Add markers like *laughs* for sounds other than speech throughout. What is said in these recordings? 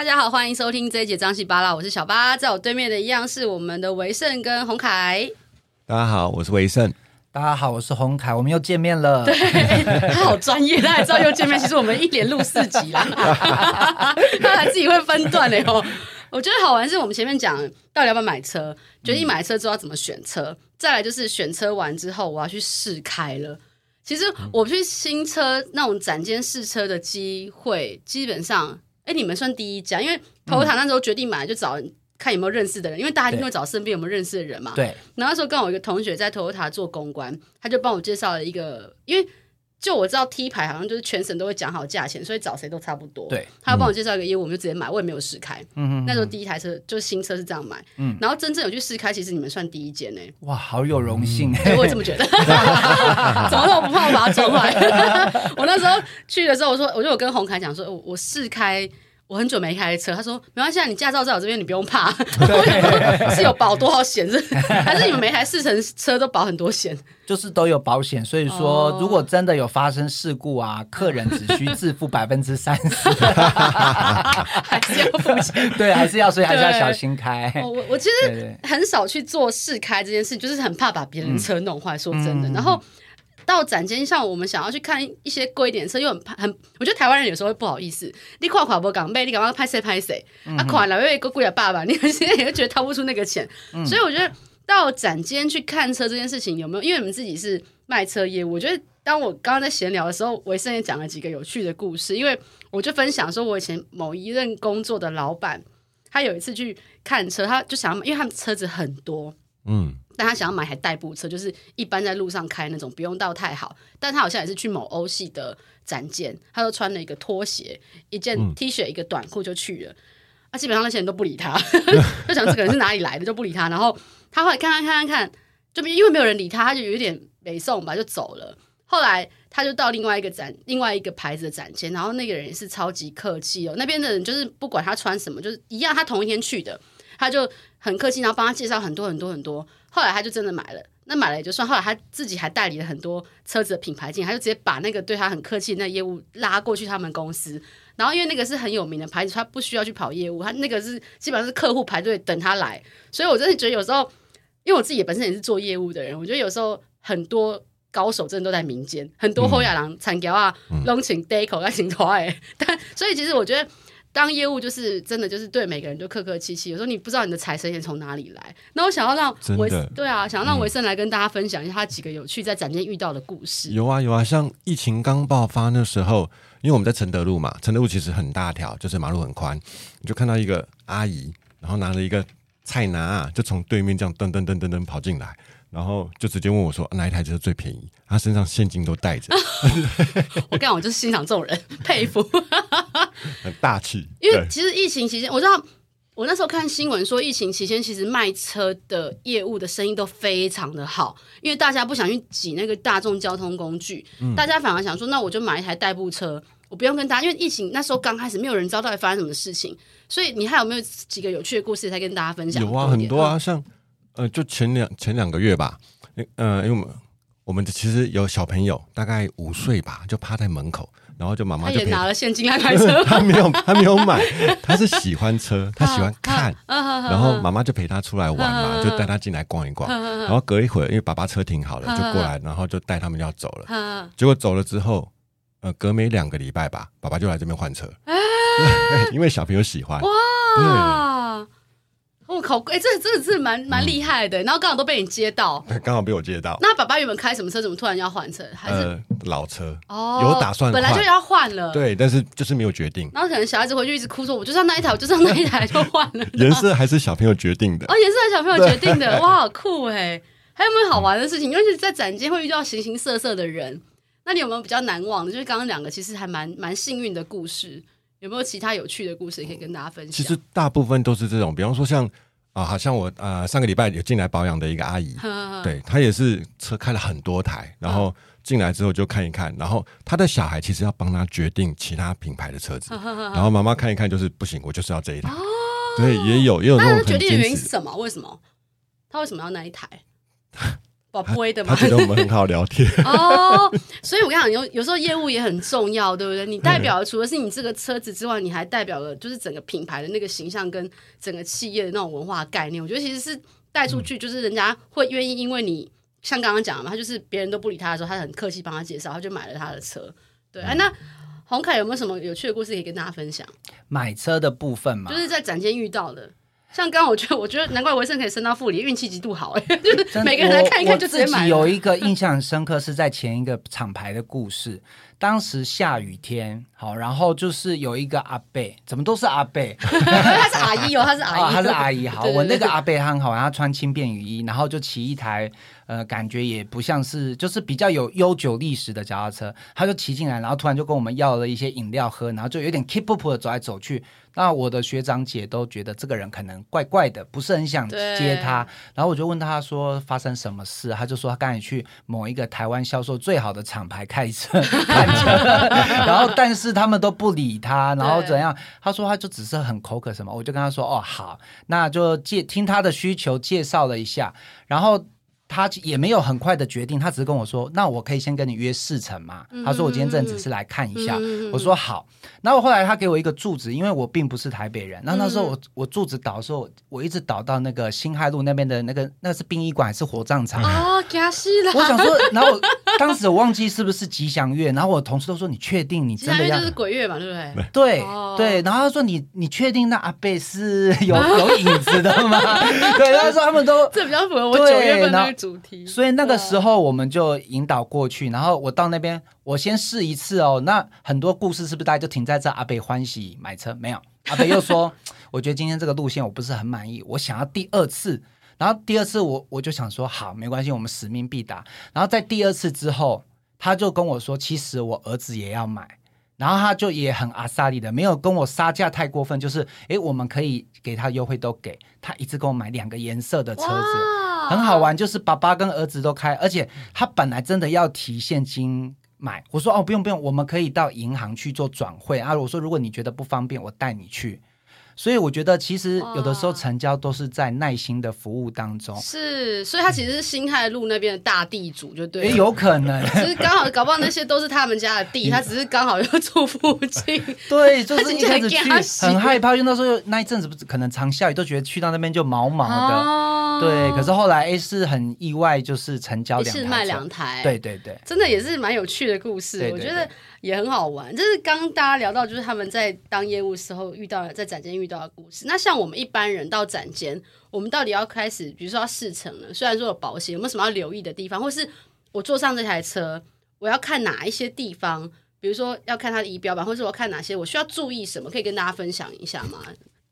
大家好，欢迎收听这一节张西巴拉，我是小巴，在我对面的一样是我们的维盛跟洪凯。大家好，我是维盛。大家好，我是洪凯，我们又见面了。对，他好专业，他还知道又见面。其实我们一连录四集啦，*laughs* 他还自己会分段的哦。我觉得好玩是我们前面讲到底要不要买车，决定买车之后要怎么选车，嗯、再来就是选车完之后我要去试开了。其实我去新车那种展间试车的机会，基本上，哎，你们算第一家，因为 Toyota 那时候决定买就找人看有没有认识的人，因为大家一定会找身边有没有认识的人嘛。对。然后那时候跟我一个同学在 Toyota 做公关，他就帮我介绍了一个，因为。就我知道 T 牌好像就是全省都会讲好价钱，所以找谁都差不多。对，他要帮我介绍一个业务，我们就直接买，我也没有试开。嗯，那时候第一台车就是新车是这样买。嗯，然后真正有去试开，其实你们算第一间呢。哇，好有荣幸！我也这么觉得。*laughs* 怎么都不怕我把它撞坏。*laughs* 我那时候去的时候，我说，我就有跟洪凯讲说，我我试开。我很久没开车，他说没关系，你驾照在我这边，你不用怕。*laughs* 是有保多少险？是还是你们每台试乘车都保很多险？就是都有保险，所以说如果真的有发生事故啊，客人只需自付 *laughs* 百分之三十，还是要付钱。对，还是要，所以还是要小心开。我我其实很少去做试开这件事，就是很怕把别人车弄坏。说真的，然后。到展间，像我们想要去看一些贵一点的车，又很怕很，我觉得台湾人有时候会不好意思。你跨跨不港妹，你赶快拍谁拍谁啊？款了，因为一个贵的爸爸，你现在也会觉得掏不出那个钱。嗯、所以我觉得到展间去看车这件事情有没有？因为你们自己是卖车业务，我觉得当我刚刚在闲聊的时候，维胜也讲了几个有趣的故事。因为我就分享说，我以前某一任工作的老板，他有一次去看车，他就想要，因为他们车子很多，嗯。但他想要买台代步车，就是一般在路上开那种，不用到太好。但他好像也是去某欧系的展间，他就穿了一个拖鞋、一件 T 恤、一个短裤就去了。啊，基本上那些人都不理他，*laughs* 就想这个人是哪里来的，就不理他。然后他后来看看看看看，就因为没有人理他，他就有一点没送吧，就走了。后来他就到另外一个展，另外一个牌子的展间，然后那个人也是超级客气哦。那边的人就是不管他穿什么，就是一样，他同一天去的，他就很客气，然后帮他介绍很多很多很多。后来他就真的买了，那买了也就算。后来他自己还代理了很多车子的品牌进，他就直接把那个对他很客气的那业务拉过去他们公司。然后因为那个是很有名的牌子，他不需要去跑业务，他那个是基本上是客户排队等他来。所以我真的觉得有时候，因为我自己也本身也是做业务的人，我觉得有时候很多高手真的都在民间，很多后亚郎产条啊、龙请 deco 啊、请托哎。但所以其实我觉得。当业务就是真的，就是对每个人都客客气气。有时候你不知道你的财神爷从哪里来。那我想要让维对啊，想要让维生来跟大家分享一下他几个有趣在展店遇到的故事。有啊有啊，像疫情刚爆发那时候，因为我们在承德路嘛，承德路其实很大条，就是马路很宽，你就看到一个阿姨，然后拿着一个菜篮啊，就从对面这样噔噔噔噔噔跑进来。然后就直接问我说：“哪一台车最便宜？”他身上现金都带着。*laughs* 我干，我就是欣赏这种人，佩服，*laughs* 很大气。因为其实疫情期间，我知道我那时候看新闻说，疫情期间其实卖车的业务的生意都非常的好，因为大家不想去挤那个大众交通工具，嗯、大家反而想说：“那我就买一台代步车，我不用跟大家。”因为疫情那时候刚开始，没有人知道到底发生什么事情，所以你还有没有几个有趣的故事再跟大家分享？有啊，很多啊，像。呃，就前两前两个月吧，呃，因为我们我们其实有小朋友，大概五岁吧，就趴在门口，然后就妈妈就他也拿了现金来 *laughs* 买车，他没有 *laughs* 他没有买，他是喜欢车，他喜欢看，然后妈妈就陪他出来玩嘛，就带他进来逛一逛，然后隔一会儿，因为爸爸车停好了，就过来，然后就带他们要走了，结果走了之后，呃，隔没两个礼拜吧，爸爸就来这边换车，*laughs* 因为小朋友喜欢，哇。我靠！哎，这真的是蛮蛮厉害的。然后刚好都被你接到，刚好被我接到。那爸爸原本开什么车？怎么突然要换车？还是老车？哦，有打算，本来就要换了。对，但是就是没有决定。然后可能小孩子回去一直哭说：“我就要那一台，我就要那一台，就换了。*laughs* ”颜色还是小朋友决定的。哦，颜色还是小朋友决定的。哇，好酷哎！还有没有好玩的事情？尤其是在展间会遇到形形色色的人。那你有没有比较难忘的？就是刚刚两个其实还蛮蛮幸运的故事。有没有其他有趣的故事可以跟大家分享？其实大部分都是这种，比方说像。啊，好像我呃上个礼拜有进来保养的一个阿姨，呵呵对，她也是车开了很多台，然后进来之后就看一看，然后她的小孩其实要帮她决定其他品牌的车子，然后妈妈看一看就是不行，我就是要这一台，哦、对，也有也有那种决定的原因是什么？为什么？他为什么要那一台？*laughs* 宝贝的嘛，他觉得我们很好聊天哦。所以我跟你讲，有有时候业务也很重要，对不对？你代表的除了是你这个车子之外，你还代表了就是整个品牌的那个形象跟整个企业的那种文化概念。我觉得其实是带出去，就是人家会愿意，因为你像刚刚讲的嘛，他就是别人都不理他的时候，他很客气帮他介绍，他就买了他的车。对，哎，那洪凯有没有什么有趣的故事可以跟大家分享？买车的部分嘛，就是在展间遇到的。像刚刚我觉得，我觉得难怪维生可以升到副理，运气极度好哎，*laughs* 就是每个人来看一看就直接买。有一个印象很深刻，是在前一个厂牌的故事。当时下雨天，好，然后就是有一个阿贝，怎么都是阿贝？*laughs* 他是阿姨哦，他是阿姨，哦、他是阿姨。好，*laughs* 对对对，我那个阿伯很好，他穿轻便雨衣，然后就骑一台，呃，感觉也不像是，就是比较有悠久历史的脚踏车，他就骑进来，然后突然就跟我们要了一些饮料喝，然后就有点 keep up 的走来走去。那我的学长姐都觉得这个人可能怪怪的，不是很想接他。然后我就问他说发生什么事，他就说他刚才去某一个台湾销售最好的厂牌开车。然后，但是他们都不理他，然后怎样？他说他就只是很口渴什么，我就跟他说哦好，那就介听他的需求介绍了一下，然后。他也没有很快的决定，他只是跟我说：“那我可以先跟你约四成嘛？”嗯、他说：“我今天真的只是来看一下。嗯”我说：“好。”然后后来他给我一个住址，因为我并不是台北人。那那时候我我住址倒的时候，我一直倒到那个新海路那边的那个，那是殡仪馆还是火葬场啊？给他了。我想说，然后我当时我忘记是不是吉祥月，然后我同事都说：“你确定你真的要？”就是鬼月嘛，对不对？对、哦、对。然后他说你：“你你确定那阿贝是 *laughs* 有有影子的吗？” *laughs* 对，他说他们都 *laughs* 这比较符合我九月份的主题，所以那个时候我们就引导过去，然后我到那边，我先试一次哦。那很多故事是不是大家就停在这？阿贝欢喜买车没有？阿贝又说，我觉得今天这个路线我不是很满意，我想要第二次。然后第二次我我就想说，好，没关系，我们使命必达。然后在第二次之后，他就跟我说，其实我儿子也要买。然后他就也很阿萨利的，没有跟我杀价太过分，就是诶，我们可以给他优惠都给他，一次给我买两个颜色的车子。很好玩，就是爸爸跟儿子都开，而且他本来真的要提现金买，我说哦，不用不用，我们可以到银行去做转汇啊。我说如果你觉得不方便，我带你去。所以我觉得，其实有的时候成交都是在耐心的服务当中。是，所以他其实是新海路那边的大地主，就对。有可能，就是刚好搞不好那些都是他们家的地，*laughs* 他只是刚好又住附近。*laughs* 对，就是一开始去很害怕，因为那时候那一阵子可能常下雨，都觉得去到那边就毛毛的。对，可是后来 A 是很意外，就是成交两台，是卖两台。对对对，真的也是蛮有趣的故事，我觉得。也很好玩，就是刚大家聊到，就是他们在当业务时候遇到在展间遇到的故事。那像我们一般人到展间，我们到底要开始，比如说要试乘了，虽然说有保险，有没有什么要留意的地方，或是我坐上这台车，我要看哪一些地方？比如说要看它的仪表板，或是我看哪些，我需要注意什么？可以跟大家分享一下吗？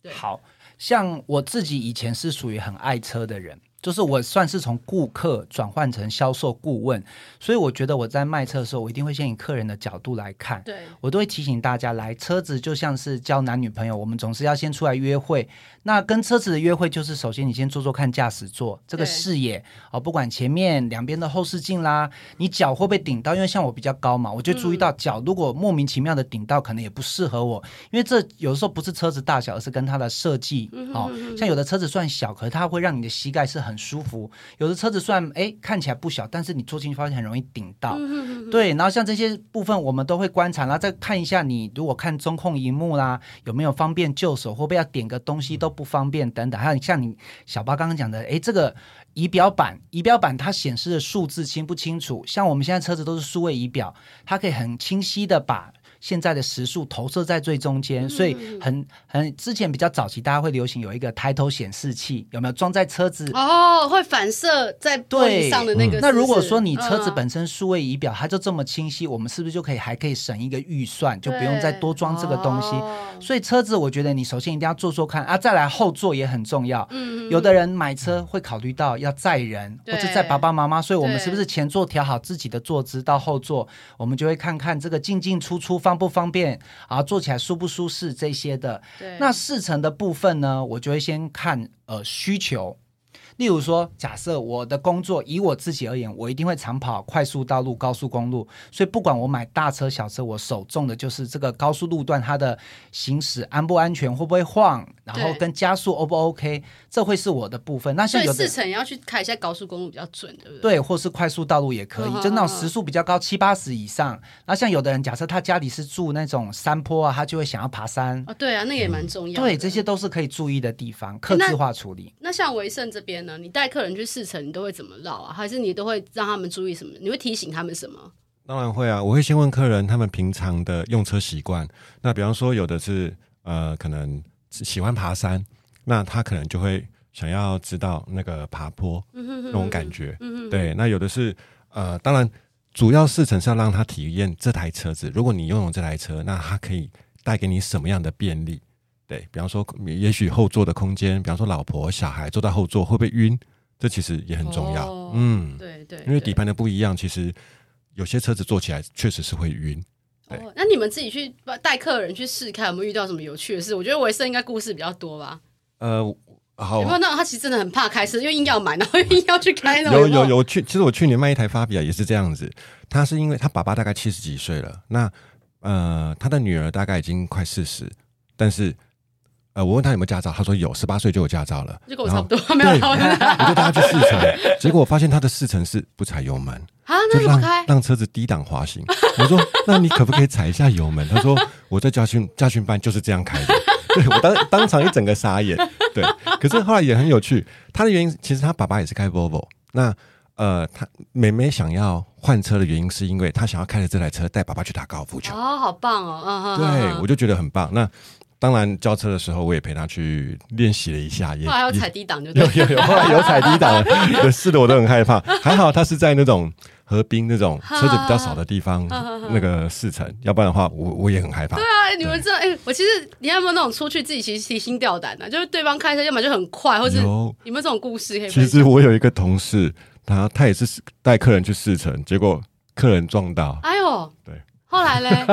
对，好像我自己以前是属于很爱车的人。就是我算是从顾客转换成销售顾问，所以我觉得我在卖车的时候，我一定会先以客人的角度来看。对，我都会提醒大家，来车子就像是交男女朋友，我们总是要先出来约会。那跟车子的约会，就是首先你先坐坐看驾驶座这个视野哦，不管前面两边的后视镜啦，你脚会不会顶到？因为像我比较高嘛，我就注意到脚如果莫名其妙的顶到，可能也不适合我。因为这有的时候不是车子大小，而是跟它的设计哦。像有的车子算小，可是它会让你的膝盖是很舒服，有的车子算哎看起来不小，但是你坐进去发现很容易顶到。嗯、哼哼对，然后像这些部分我们都会观察，然后再看一下你如果看中控荧幕啦，有没有方便就手，会不会要点个东西都不方便等等。还有像你小巴刚刚讲的，哎，这个仪表板，仪表板它显示的数字清不清楚？像我们现在车子都是数位仪表，它可以很清晰的把。现在的时速投射在最中间，所以很很之前比较早期，大家会流行有一个抬头显示器，有没有装在车子？哦，会反射在玻璃上的那个是是。那如果说你车子本身数位仪表，它就这么清晰，我们是不是就可以还可以省一个预算，就不用再多装这个东西？哦、所以车子，我觉得你首先一定要坐坐看啊，再来后座也很重要。嗯，有的人买车会考虑到要载人或者载爸爸妈妈，所以我们是不是前座调好自己的坐姿，到后座我们就会看看这个进进出出。方不方便啊？做起来舒不舒适这些的。对那试乘的部分呢，我就会先看呃需求。例如说，假设我的工作以我自己而言，我一定会常跑快速道路、高速公路，所以不管我买大车小车，我首重的就是这个高速路段它的行驶安不安全，会不会晃，然后跟加速 O 不 OK，这会是我的部分。那像有的四成也要去开一下高速公路比较准，对不对？对，或是快速道路也可以，就那种时速比较高，七八十以上。那像有的人，假设他家里是住那种山坡啊，他就会想要爬山。哦，对啊，那也蛮重要的。对，这些都是可以注意的地方，克制化处理。那，那像维盛这边呢？你带客人去试乘，你都会怎么绕啊？还是你都会让他们注意什么？你会提醒他们什么？当然会啊，我会先问客人他们平常的用车习惯。那比方说，有的是呃，可能喜欢爬山，那他可能就会想要知道那个爬坡那种感觉。对，那有的是呃，当然主要试乘是要让他体验这台车子。如果你拥有这台车，那它可以带给你什么样的便利？对，比方说，也许后座的空间，比方说老婆小孩坐在后座会不会晕？这其实也很重要。哦、嗯，对对，因为底盘的不一样，其实有些车子坐起来确实是会晕。哦，那你们自己去带客人去试看，有没有遇到什么有趣的事？我觉得维生应该故事比较多吧。呃，好，有没有那种他其实真的很怕开车，因为硬要买，然后硬要去开那种？有有有去，其实我去年卖一台法比亚也是这样子。他是因为他爸爸大概七十几岁了，那呃，他的女儿大概已经快四十，但是。呃，我问他有没有驾照，他说有，十八岁就有驾照了，就跟我差不多，没有。我就带他去试乘，*laughs* 结果我发现他的试乘是不踩油门啊，那怎么开？让车子低档滑行。我说，那你可不可以踩一下油门？他说，我在驾训驾训班就是这样开的。对，我当当场一整个傻眼。对，可是后来也很有趣，他的原因其实他爸爸也是开 Volvo。那呃，他妹妹想要换车的原因是因为他想要开着这台车带爸爸去打高尔夫球。哦，好棒哦，嗯哼，对，我就觉得很棒。那。当然，交车的时候我也陪他去练习了一下，也后来有踩低档就有有有，*laughs* 后来有踩低档，*laughs* 试的我都很害怕。*laughs* 还好他是在那种河滨那种车子比较少的地方那个试乘，要不然的话我我也很害怕。对啊，你们知道，哎，我其实你有没有那种出去自己其实提心吊胆的？就是对方开车要么就很快，或者有没有这种故事可以？其实我有一个同事，他他也是带客人去试乘，结果客人撞到。哎呦，对，后来嘞。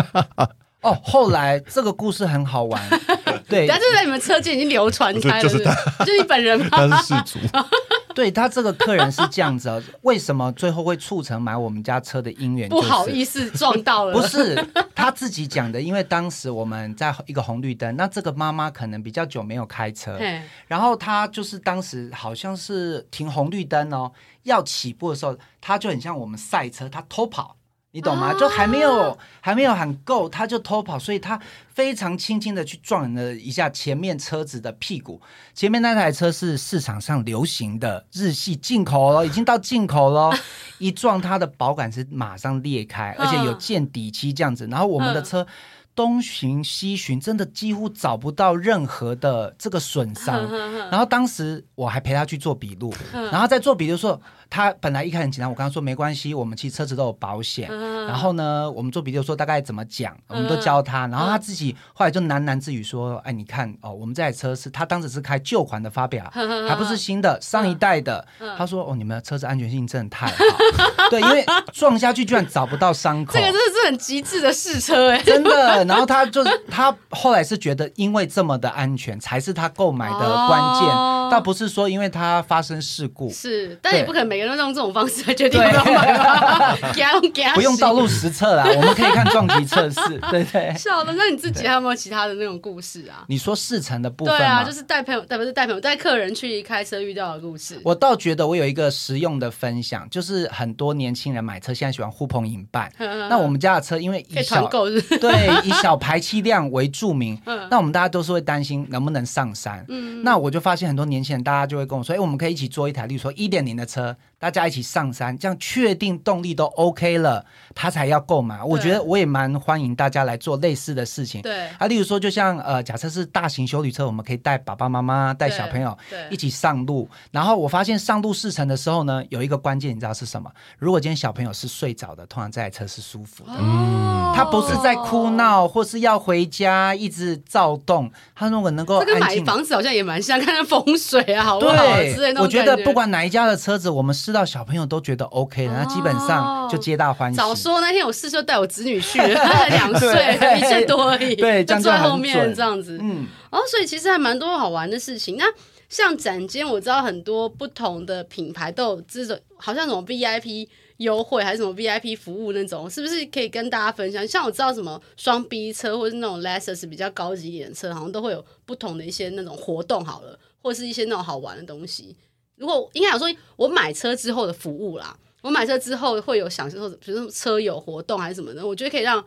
哦，后来这个故事很好玩，*laughs* 对，他就在你们车间已经流传开了，就是他，就你本人吗？*laughs* 他是事主，*laughs* 对他这个客人是这样子，为什么最后会促成买我们家车的姻缘？不好意思，撞到了，不是他自己讲的，因为当时我们在一个红绿灯，那这个妈妈可能比较久没有开车，然后他就是当时好像是停红绿灯哦，要起步的时候，他就很像我们赛车，他偷跑。你懂吗？就还没有还没有喊够，他就偷跑，所以他非常轻轻的去撞了一下前面车子的屁股。前面那台车是市场上流行的日系进口了，已经到进口了，*laughs* 一撞它的保杆是马上裂开，而且有见底漆这样子。然后我们的车。东寻西寻，真的几乎找不到任何的这个损伤。然后当时我还陪他去做笔录，然后在做笔录的时候，他本来一开始很紧张，我跟他说没关系，我们其实车子都有保险。然后呢，我们做笔录说大概怎么讲，我们都教他。然后他自己后来就喃喃自语说：“哎，你看哦，我们这台车是他当时是开旧款的法比亚，还不是新的，上一代的。”他说：“哦，你们的车子安全性真的太好。*laughs* ”对，因为撞下去居然找不到伤口，这个真的是很极致的试车哎，真的。然后他就是他后来是觉得，因为这么的安全才是他购买的关键，哦、倒不是说因为他发生事故。是，但也不可能每个人都用这种方式来决定要买吧？*laughs* 不用道路实测啦，*laughs* 我们可以看撞击测试。*laughs* 对对。笑了，那你自己还有没有其他的那种故事啊？你说试乘的部分对啊，就是带朋友，带不是带朋友，带客人去开车遇到的故事。我倒觉得我有一个实用的分享，就是很多年轻人买车现在喜欢呼朋引伴。那我们家的车因为以小对以小排气量为著名，嗯、那我们大家都是会担心能不能上山。嗯、那我就发现很多年轻人，大家就会跟我说：“哎，我们可以一起坐一台，例如说一点零的车。”大家一起上山，这样确定动力都 OK 了，他才要购买。我觉得我也蛮欢迎大家来做类似的事情。对啊，例如说，就像呃，假设是大型修理车，我们可以带爸爸妈妈、带小朋友一起上路。然后我发现上路试乘的时候呢，有一个关键，你知道是什么？如果今天小朋友是睡着的，通常这台车是舒服的。嗯，他不是在哭闹或是要回家一直躁动，他如果能够，这个买房子好像也蛮像，看看风水啊，好不好？对，我觉得不管哪一家的车子，我们试。到小朋友都觉得 OK 了，那基本上就皆大欢喜。早说那天我试车带我子女去，两岁 *laughs* 一岁多而已，对，就坐在后面这样子。嗯，哦，所以其实还蛮多好玩的事情。那像展间，我知道很多不同的品牌都有这种，好像什么 VIP 优惠还是什么 VIP 服务那种，是不是可以跟大家分享？像我知道什么双 B 车或是那种 Lexus 比较高级一点的车，好像都会有不同的一些那种活动，好了，或是一些那种好玩的东西。如果应该有说，我买车之后的服务啦，我买车之后会有享受，比如说车友活动还是什么的，我觉得可以让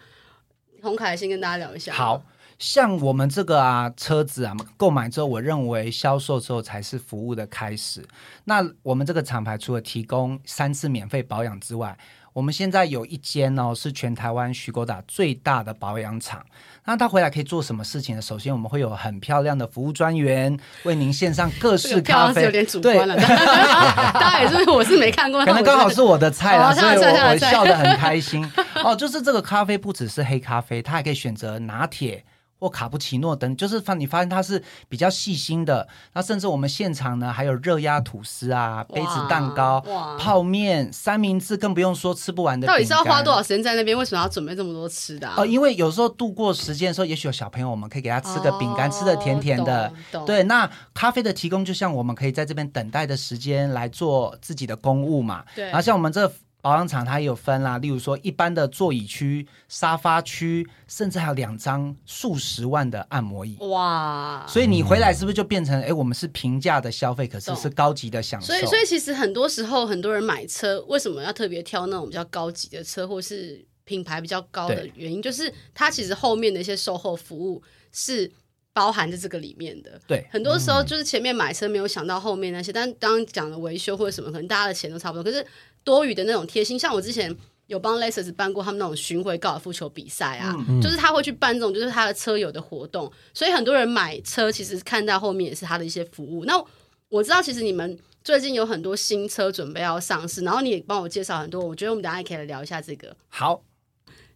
洪凯先跟大家聊一下。好像我们这个啊车子啊购买之后，我认为销售之后才是服务的开始。那我们这个厂牌除了提供三次免费保养之外，我们现在有一间哦，是全台湾徐狗达最大的保养厂。那他回来可以做什么事情呢？首先，我们会有很漂亮的服务专员为您献上各式咖啡。有点主观了，大家也是，我是没看过。可能刚好是我的菜啦，所以我我笑得很开心。哦，就是这个咖啡不只是黑咖啡，它还可以选择拿铁。或卡布奇诺等，就是发你发现它是比较细心的。那甚至我们现场呢，还有热压吐司啊、杯子蛋糕、泡面、三明治，更不用说吃不完的。到底是要花多少时间在那边？为什么要准备这么多吃的？啊？哦，因为有时候度过时间的时候，也许有小朋友，我们可以给他吃个饼干，哦、吃的甜甜的。对，那咖啡的提供，就像我们可以在这边等待的时间来做自己的公务嘛。对，然后像我们这。保养厂它也有分啦，例如说一般的座椅区、沙发区，甚至还有两张数十万的按摩椅。哇！所以你回来是不是就变成哎、我们是平价的消费，可是是高级的享受。所以，所以其实很多时候很多人买车，为什么要特别挑那种比较高级的车，或是品牌比较高的原因，就是它其实后面的一些售后服务是包含在这个里面的。对，很多时候就是前面买车没有想到后面那些，嗯、但刚刚讲的维修或者什么，可能大家的钱都差不多，可是。多余的那种贴心，像我之前有帮 Lexus 办过他们那种巡回高尔夫球比赛啊、嗯，就是他会去办这种，就是他的车友的活动，所以很多人买车其实看到后面也是他的一些服务。那我知道，其实你们最近有很多新车准备要上市，然后你也帮我介绍很多，我觉得我们等下也可以来聊一下这个。好，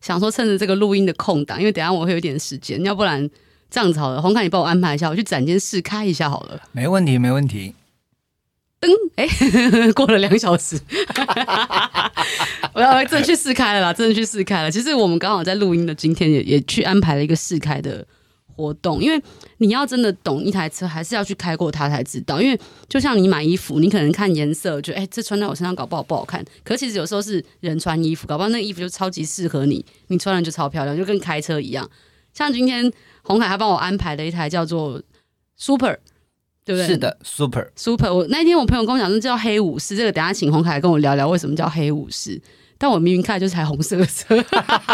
想说趁着这个录音的空档，因为等下我会有点时间，要不然这样子好了，红凯你帮我安排一下，我去展间试开一下好了。没问题，没问题。噔，哎、欸，*laughs* 过了两小时，我要真的去试开了啦，真的去试开了。其实我们刚好在录音的今天也也去安排了一个试开的活动，因为你要真的懂一台车，还是要去开过它才知道。因为就像你买衣服，你可能看颜色，就哎、欸，这穿在我身上搞不好不好看。可其实有时候是人穿衣服，搞不好那个衣服就超级适合你，你穿了就超漂亮，就跟开车一样。像今天宏凯他帮我安排了一台叫做 Super。对不对？是的，Super Super。我那天我朋友跟我讲说叫黑武士，这个等下请宏凯跟我聊聊为什么叫黑武士。但我明明开的就是台红色的车，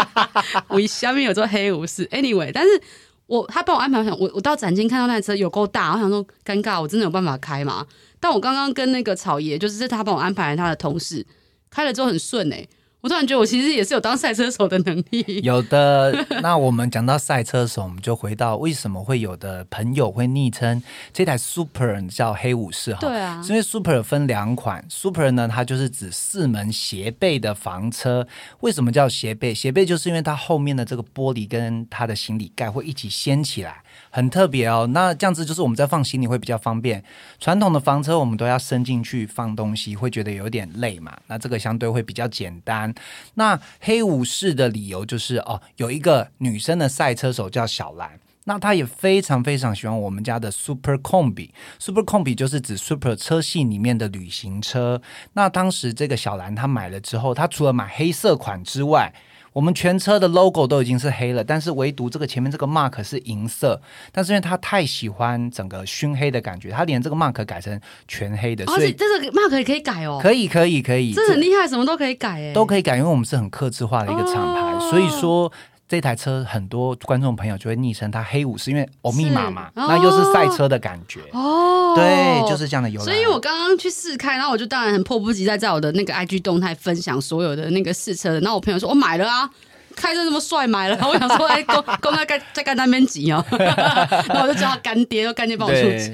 *laughs* 我下面有做黑武士。Anyway，但是我他帮我安排，我想我我到展厅看到那台车有够大，我想说尴尬，我真的有办法开吗？但我刚刚跟那个草爷，就是他帮我安排他的同事开了之后很顺哎、欸。我突然觉得我其实也是有当赛车手的能力。*laughs* 有的，那我们讲到赛车手，我们就回到为什么会有的朋友会昵称这台 Super 叫黑武士哈？对啊，因为 Super 分两款，Super 呢它就是指四门斜背的房车。为什么叫斜背？斜背就是因为它后面的这个玻璃跟它的行李盖会一起掀起来。很特别哦，那这样子就是我们在放行李会比较方便。传统的房车我们都要伸进去放东西，会觉得有点累嘛。那这个相对会比较简单。那黑武士的理由就是哦，有一个女生的赛车手叫小兰，那她也非常非常喜欢我们家的 Super Combi。Super Combi 就是指 Super 车系里面的旅行车。那当时这个小兰她买了之后，她除了买黑色款之外，我们全车的 logo 都已经是黑了，但是唯独这个前面这个 mark 是银色。但是因为他太喜欢整个熏黑的感觉，他连这个 mark 改成全黑的。所以这个 mark 也可以改哦。可以可以可以，这很厉害，什么都可以改诶，都可以改，因为我们是很克制化的一个厂牌，哦、所以说。这台车很多观众朋友就会昵称它黑武士，因为欧密码嘛，那又是赛车的感觉哦。对，就是这样的由来。所以我刚刚去试开，然后我就当然很迫不及待在我的那个 IG 动态分享所有的那个试车的。然后我朋友说：“我买了啊，开车这么帅，买了。*laughs* ”我想说：“哎，公公在干在干那边挤哦。”然后我就叫他干爹，说干爹帮我出钱。*laughs*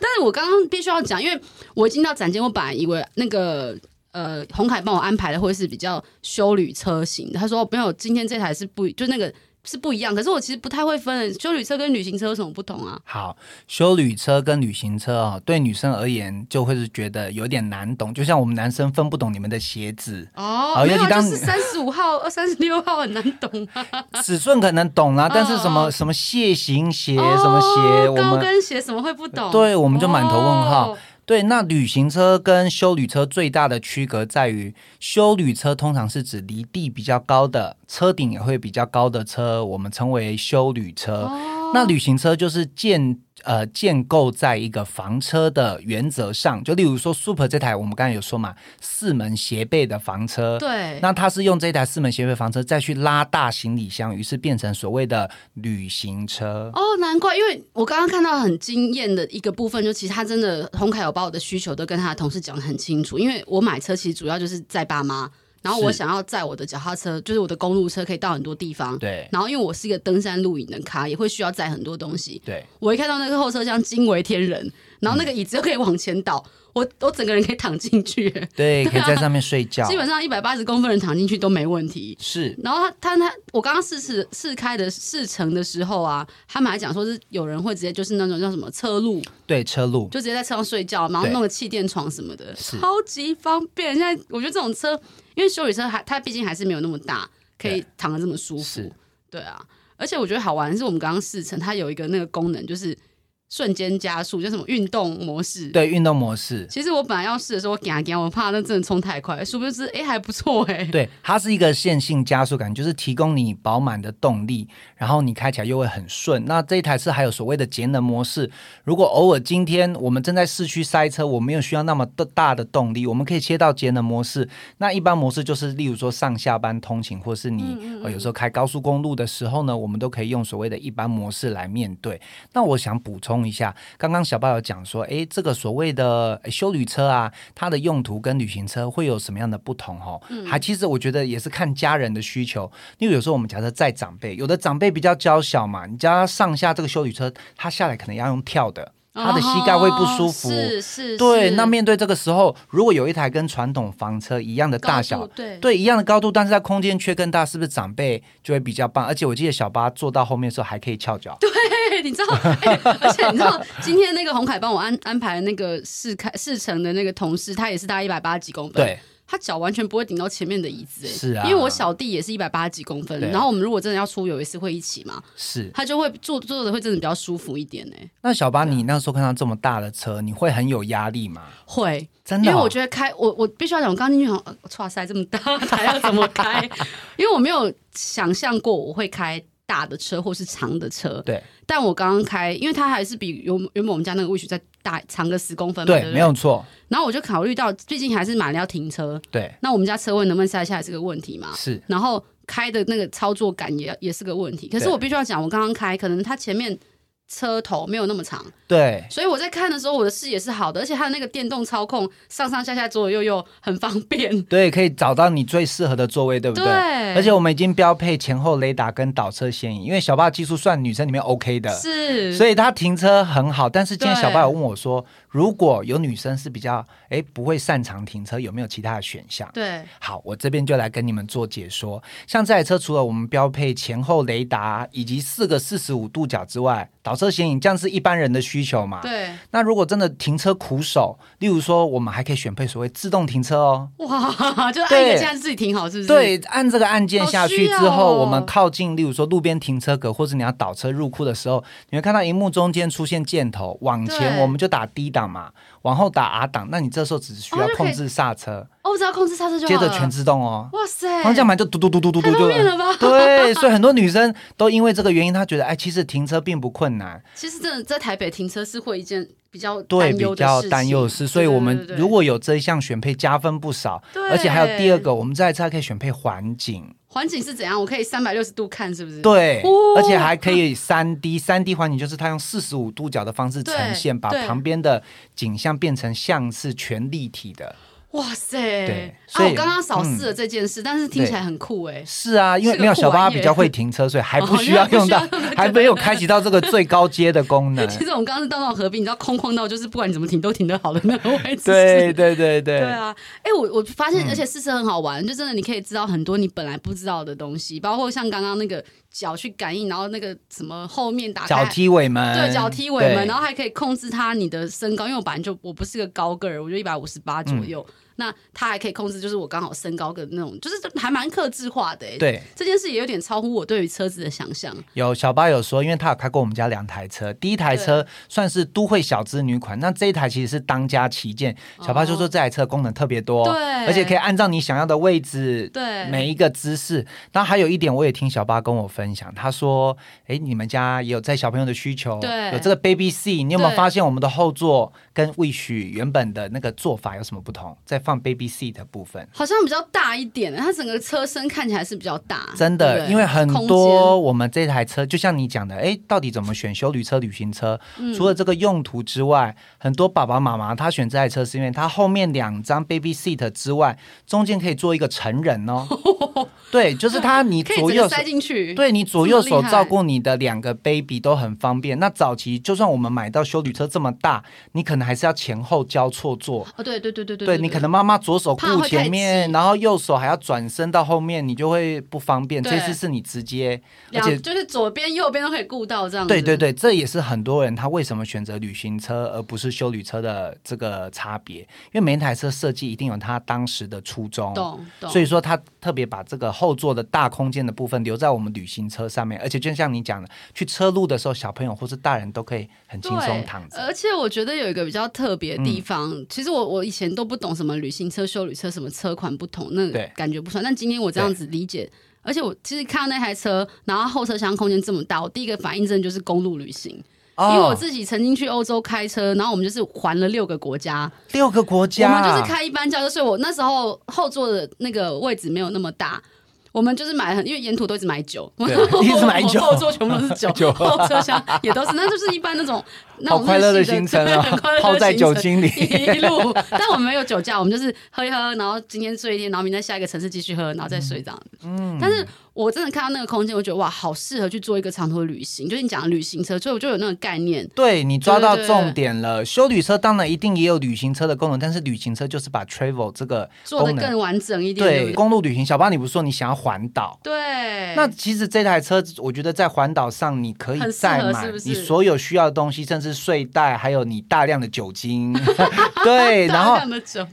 但是我刚刚必须要讲，因为我一进到展间，我本来以为那个。呃，红凯帮我安排的会是比较修旅车型。他说没有，今天这台是不，就那个是不一样，可是我其实不太会分，修旅车跟旅行车有什么不同啊？好，修旅车跟旅行车哦，对女生而言就会是觉得有点难懂，就像我们男生分不懂你们的鞋子哦，哦，没有，就是三十五号、*laughs* 三十六号很难懂啊。尺寸可能懂啦，但是什么、哦、什么蟹型鞋、哦、什么鞋，高跟鞋什么会不懂？对，我们就满头问号。对，那旅行车跟修旅车最大的区隔在于，修旅车通常是指离地比较高的，车顶也会比较高的车，我们称为修旅车。那旅行车就是建。呃，建构在一个房车的原则上，就例如说，Super 这台我们刚才有说嘛，四门斜背的房车，对，那它是用这台四门斜背房车再去拉大行李箱，于是变成所谓的旅行车。哦，难怪，因为我刚刚看到很惊艳的一个部分，就其实他真的洪凯有把我的需求都跟他的同事讲得很清楚，因为我买车其实主要就是载爸妈。然后我想要载我的脚踏车，就是我的公路车，可以到很多地方。对。然后因为我是一个登山露营的咖，也会需要载很多东西。对。我一看到那个后车厢惊为天人，然后那个椅子又可以往前倒。嗯我我整个人可以躺进去，*laughs* 对，可以在上面睡觉。基本上一百八十公分人躺进去都没问题。是，然后他他他，我刚刚试试试开的试乘的时候啊，他们还讲说是有人会直接就是那种叫什么车路，对，车路就直接在车上睡觉，然后弄个气垫床什么的，超级方便。现在我觉得这种车，因为修理车还它毕竟还是没有那么大，可以躺的这么舒服。对啊，而且我觉得好玩的是我们刚刚试乘，它有一个那个功能就是。瞬间加速，叫什么运动模式？对，运动模式。其实我本来要试的时候，我惊惊，我怕那真的冲太快，殊不知哎还不错哎。对，它是一个线性加速感，就是提供你饱满的动力，然后你开起来又会很顺。那这一台是还有所谓的节能模式，如果偶尔今天我们正在市区塞车，我没有需要那么大的动力，我们可以切到节能模式。那一般模式就是，例如说上下班通勤，或是你嗯嗯嗯、呃、有时候开高速公路的时候呢，我们都可以用所谓的一般模式来面对。那我想补充一下，刚刚小巴有讲说，诶，这个所谓的修旅车啊，它的用途跟旅行车会有什么样的不同？哦，嗯，还其实我觉得也是看家人的需求，因为有时候我们假设载长辈，有的长辈比较娇小嘛，你叫他上下这个修旅车，他下来可能要用跳的。他的膝盖会不舒服，哦、是是，对。那面对这个时候，如果有一台跟传统房车一样的大小，对对，一样的高度，但是在空间却更大，是不是长辈就会比较棒？而且我记得小巴坐到后面的时候还可以翘脚。对，你知道，欸、而且你知道，今天那个红凯帮我安安排那个试开试乘的那个同事，他也是大概一百八十几公分。对。他脚完全不会顶到前面的椅子，是啊，因为我小弟也是一百八十几公分，然后我们如果真的要出游一次会一起嘛，是，他就会坐坐的会真的比较舒服一点呢。那小巴，你那时候看到这么大的车，你会很有压力吗？会，真的，因为我觉得开我我必须要讲，我刚进去好像，哇塞，这么大，*laughs* 还要怎么开？*laughs* 因为我没有想象过我会开大的车或是长的车，对。但我刚刚开，因为它还是比原原本我们家那个 Wish 再大长个十公分嘛，对，对对没有错。然后我就考虑到，最近还是买了要停车，对。那我们家车位能不能塞下来是个问题嘛？是。然后开的那个操作感也也是个问题。可是我必须要讲，我刚刚开，可能它前面。车头没有那么长，对，所以我在看的时候，我的视野是好的，而且它的那个电动操控，上上下下、左左右右很方便。对，可以找到你最适合的座位，对不对？对。而且我们已经标配前后雷达跟倒车显影，因为小巴技术算女生里面 OK 的，是，所以他停车很好。但是今天小巴有问我说，如果有女生是比较哎不会擅长停车，有没有其他的选项？对，好，我这边就来跟你们做解说。像这台车除了我们标配前后雷达以及四个四十五度角之外，倒车显影，这样是一般人的需求嘛？对。那如果真的停车苦手，例如说，我们还可以选配所谓自动停车哦。哇，*laughs* 就按一个键自己停好，是不是？对，按这个按键下去之后，我们靠近，例如说路边停车格，或者你要倒车入库的时候，你会看到荧幕中间出现箭头，往前我们就打低档嘛。往后打 R 档，那你这时候只需要控制刹车，哦，只要控制刹车就好。接着全自动哦，哇塞，方向盘就嘟嘟嘟嘟嘟嘟，太方便了吧？对，所以很多女生都因为这个原因，她觉得哎，其实停车并不困难。其实真的在台北停车是会一件比较对比较担忧的事，所以我们如果有这一项选配加分不少，而且还有第二个，我们这台车还可以选配环景。环境是怎样？我可以三百六十度看，是不是？对，而且还可以三 D，三 D 环境就是它用四十五度角的方式呈现，把旁边的景象变成像是全立体的。哇塞！对，啊，我刚刚扫视了这件事，但是听起来很酷哎。是啊，因为没有小巴比较会停车，所以 *laughs* 还不需要用到，还没有开启到这个最高阶的功能。*laughs* 其实我们刚刚是到那种河边，你知道空旷到就是不管你怎么停都停得好的那个位置。*laughs* 对对对对。对啊，哎，我我发现，而且试车很好玩，就真的你可以知道很多你本来不知道的东西，包括像刚刚那个脚去感应，然后那个什么后面打开脚踢尾门，对，脚踢尾门，然后还可以控制它你的身高，因为我本来就我不是个高个儿，我就一百五十八左右。那他还可以控制，就是我刚好身高跟那种，就是还蛮克制化的。对，这件事也有点超乎我对于车子的想象。有小巴有说，因为他有开过我们家两台车，第一台车算是都会小资女款，那这一台其实是当家旗舰。小巴就说这台车功能特别多，对，而且可以按照你想要的位置，对，每一个姿势。然后还有一点，我也听小巴跟我分享，他说：“哎，你们家也有在小朋友的需求，对，有这个 Baby Seat，你有没有发现我们的后座跟 Wish 原本的那个做法有什么不同？在放 Baby Seat 的部分好像比较大一点，它整个车身看起来是比较大。真的，对对，因为很多我们这台车，就像你讲的，哎，到底怎么选修旅车、旅行车？嗯、除了这个用途之外，很多爸爸妈妈他选这台车是因为它后面两张 Baby Seat 之外，中间可以做一个成人哦。*laughs* 对，就是它，你左右塞进去，对你左右手照顾你的两个 baby 都很方便。那早期就算我们买到修旅车这么大，你可能还是要前后交错坐。哦，对对对对对，对你可能妈妈左手顾前面，然后右手还要转身到后面，你就会不方便。这次是你直接，而且就是左边右边都可以顾到这样。对对对，这也是很多人他为什么选择旅行车而不是修旅车的这个差别，因为每一台车设计一定有它当时的初衷。所以说他特别把这个。后座的大空间的部分留在我们旅行车上面，而且就像你讲的，去车路的时候，小朋友或是大人都可以很轻松躺着。而且我觉得有一个比较特别的地方，嗯、其实我我以前都不懂什么旅行车、修旅车，什么车款不同，那感觉不算。但今天我这样子理解，而且我其实看到那台车，然后后车厢空间这么大，我第一个反应真的就是公路旅行。因为我自己曾经去欧洲开车，然后我们就是环了六个国家，六个国家，我们就是开一般轿车，所以我那时候后座的那个位置没有那么大。我们就是买很，因为沿途都一直买酒，对 *laughs* 一直买酒，后座全部都是酒，*laughs* 酒后车厢也都是，那就是一般那种好快乐的行程啊，*laughs* *laughs* 泡在酒精里一路。*laughs* 但我们没有酒驾，我们就是喝一喝，然后今天睡一天，然后明天下一个城市继续喝，然后再睡这样。嗯，但是。我真的看到那个空间，我觉得哇，好适合去做一个长途旅行。就是你讲的旅行车，所以我就有那个概念。对，你抓到重点了。修旅车当然一定也有旅行车的功能，但是旅行车就是把 travel 这个做的更完整一点。对，公路旅行，小巴你不是说你想要环岛？对。那其实这台车，我觉得在环岛上你可以再买你所有需要的东西，甚至睡袋，还有你大量的酒精。*laughs* 对，然后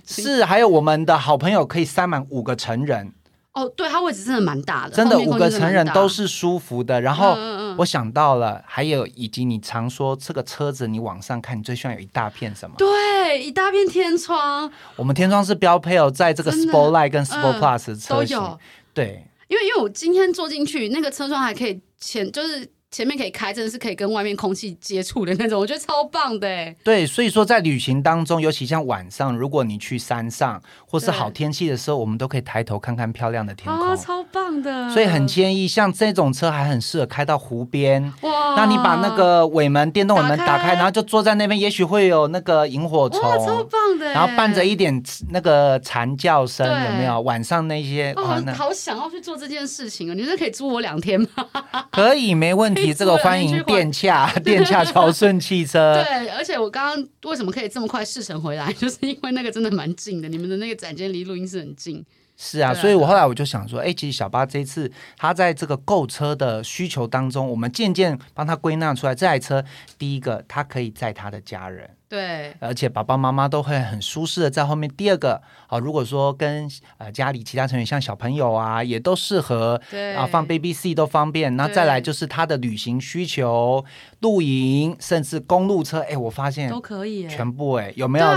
是还有我们的好朋友可以塞满五个成人。哦，对，它位置真的蛮大的，真的五个成人都是舒服的。然后我想到了，还有以及你常说这个车子，你往上看，你最希望有一大片什么？对，一大片天窗。我们天窗是标配哦，在这个 Sportline 跟 Sport Plus 车型都有。对，因为因为我今天坐进去，那个车窗还可以前就是。前面可以开，真的是可以跟外面空气接触的那种，我觉得超棒的哎。对，所以说在旅行当中，尤其像晚上，如果你去山上或是好天气的时候，我们都可以抬头看看漂亮的天空，哦、超棒的。所以很建议，像这种车还很适合开到湖边。哇！那你把那个尾门、电动尾门打开，然后就坐在那边，也许会有那个萤火虫，超棒的。然后伴着一点那个蝉叫声，有没有？晚上那些哦，好想要去做这件事情啊！你说可以租我两天吗？*laughs* 可以，没问题。这个欢迎电洽，*laughs* 电洽超顺汽车。*laughs* 对，而且我刚刚为什么可以这么快事成回来，就是因为那个真的蛮近的，你们的那个展间离录音室很近。是啊，所以我后来我就想说，哎，其实小巴这一次他在这个购车的需求当中，我们渐渐帮他归纳出来，这台车第一个，他可以载他的家人，对，而且爸爸妈妈都会很舒适的在后面。第二个，啊，如果说跟呃家里其他成员，像小朋友啊，也都适合，对，啊，放 baby seat 都方便。那再来就是他的旅行需求，露营，甚至公路车，哎，我发现都可以，全部哎，有没有？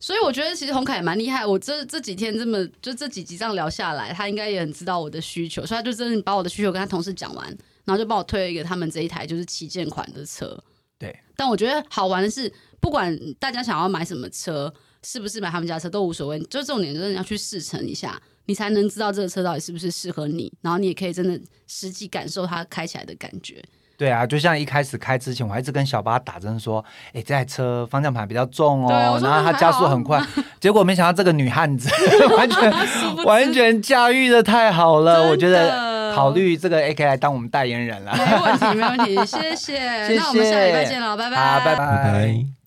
所以我觉得其实洪凯也蛮厉害，我这这几天这么就这几集这样聊下来，他应该也很知道我的需求，所以他就真的把我的需求跟他同事讲完，然后就帮我推了一个他们这一台就是旗舰款的车。对，但我觉得好玩的是，不管大家想要买什么车，是不是买他们家车都无所谓，就重点就是你要去试乘一下，你才能知道这个车到底是不是适合你，然后你也可以真的实际感受它开起来的感觉。对啊，就像一开始开之前，我还一直跟小八打针说，哎，这台车方向盘比较重哦，然后它加速很快，*laughs* 结果没想到这个女汉子 *laughs* 完全完全驾驭的太好了，我觉得考虑这个 AK 来当我们代言人了。没问题，没问题，谢谢。*laughs* 谢谢，那我们下礼拜见了，拜拜。好，拜拜。拜拜。